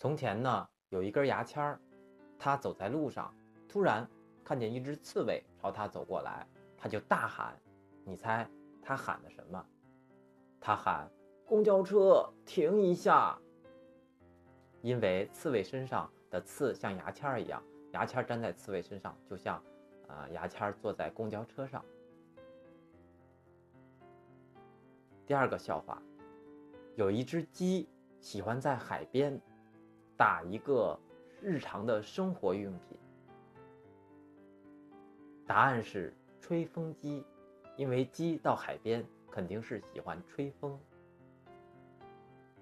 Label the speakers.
Speaker 1: 从前呢，有一根牙签儿，他走在路上，突然看见一只刺猬朝他走过来，他就大喊：“你猜他喊的什么？”他喊：“公交车，停一下！”因为刺猬身上的刺像牙签儿一样，牙签粘在刺猬身上，就像，啊，牙签儿坐在公交车上。第二个笑话，有一只鸡喜欢在海边。打一个日常的生活用品，答案是吹风机，因为鸡到海边肯定是喜欢吹风。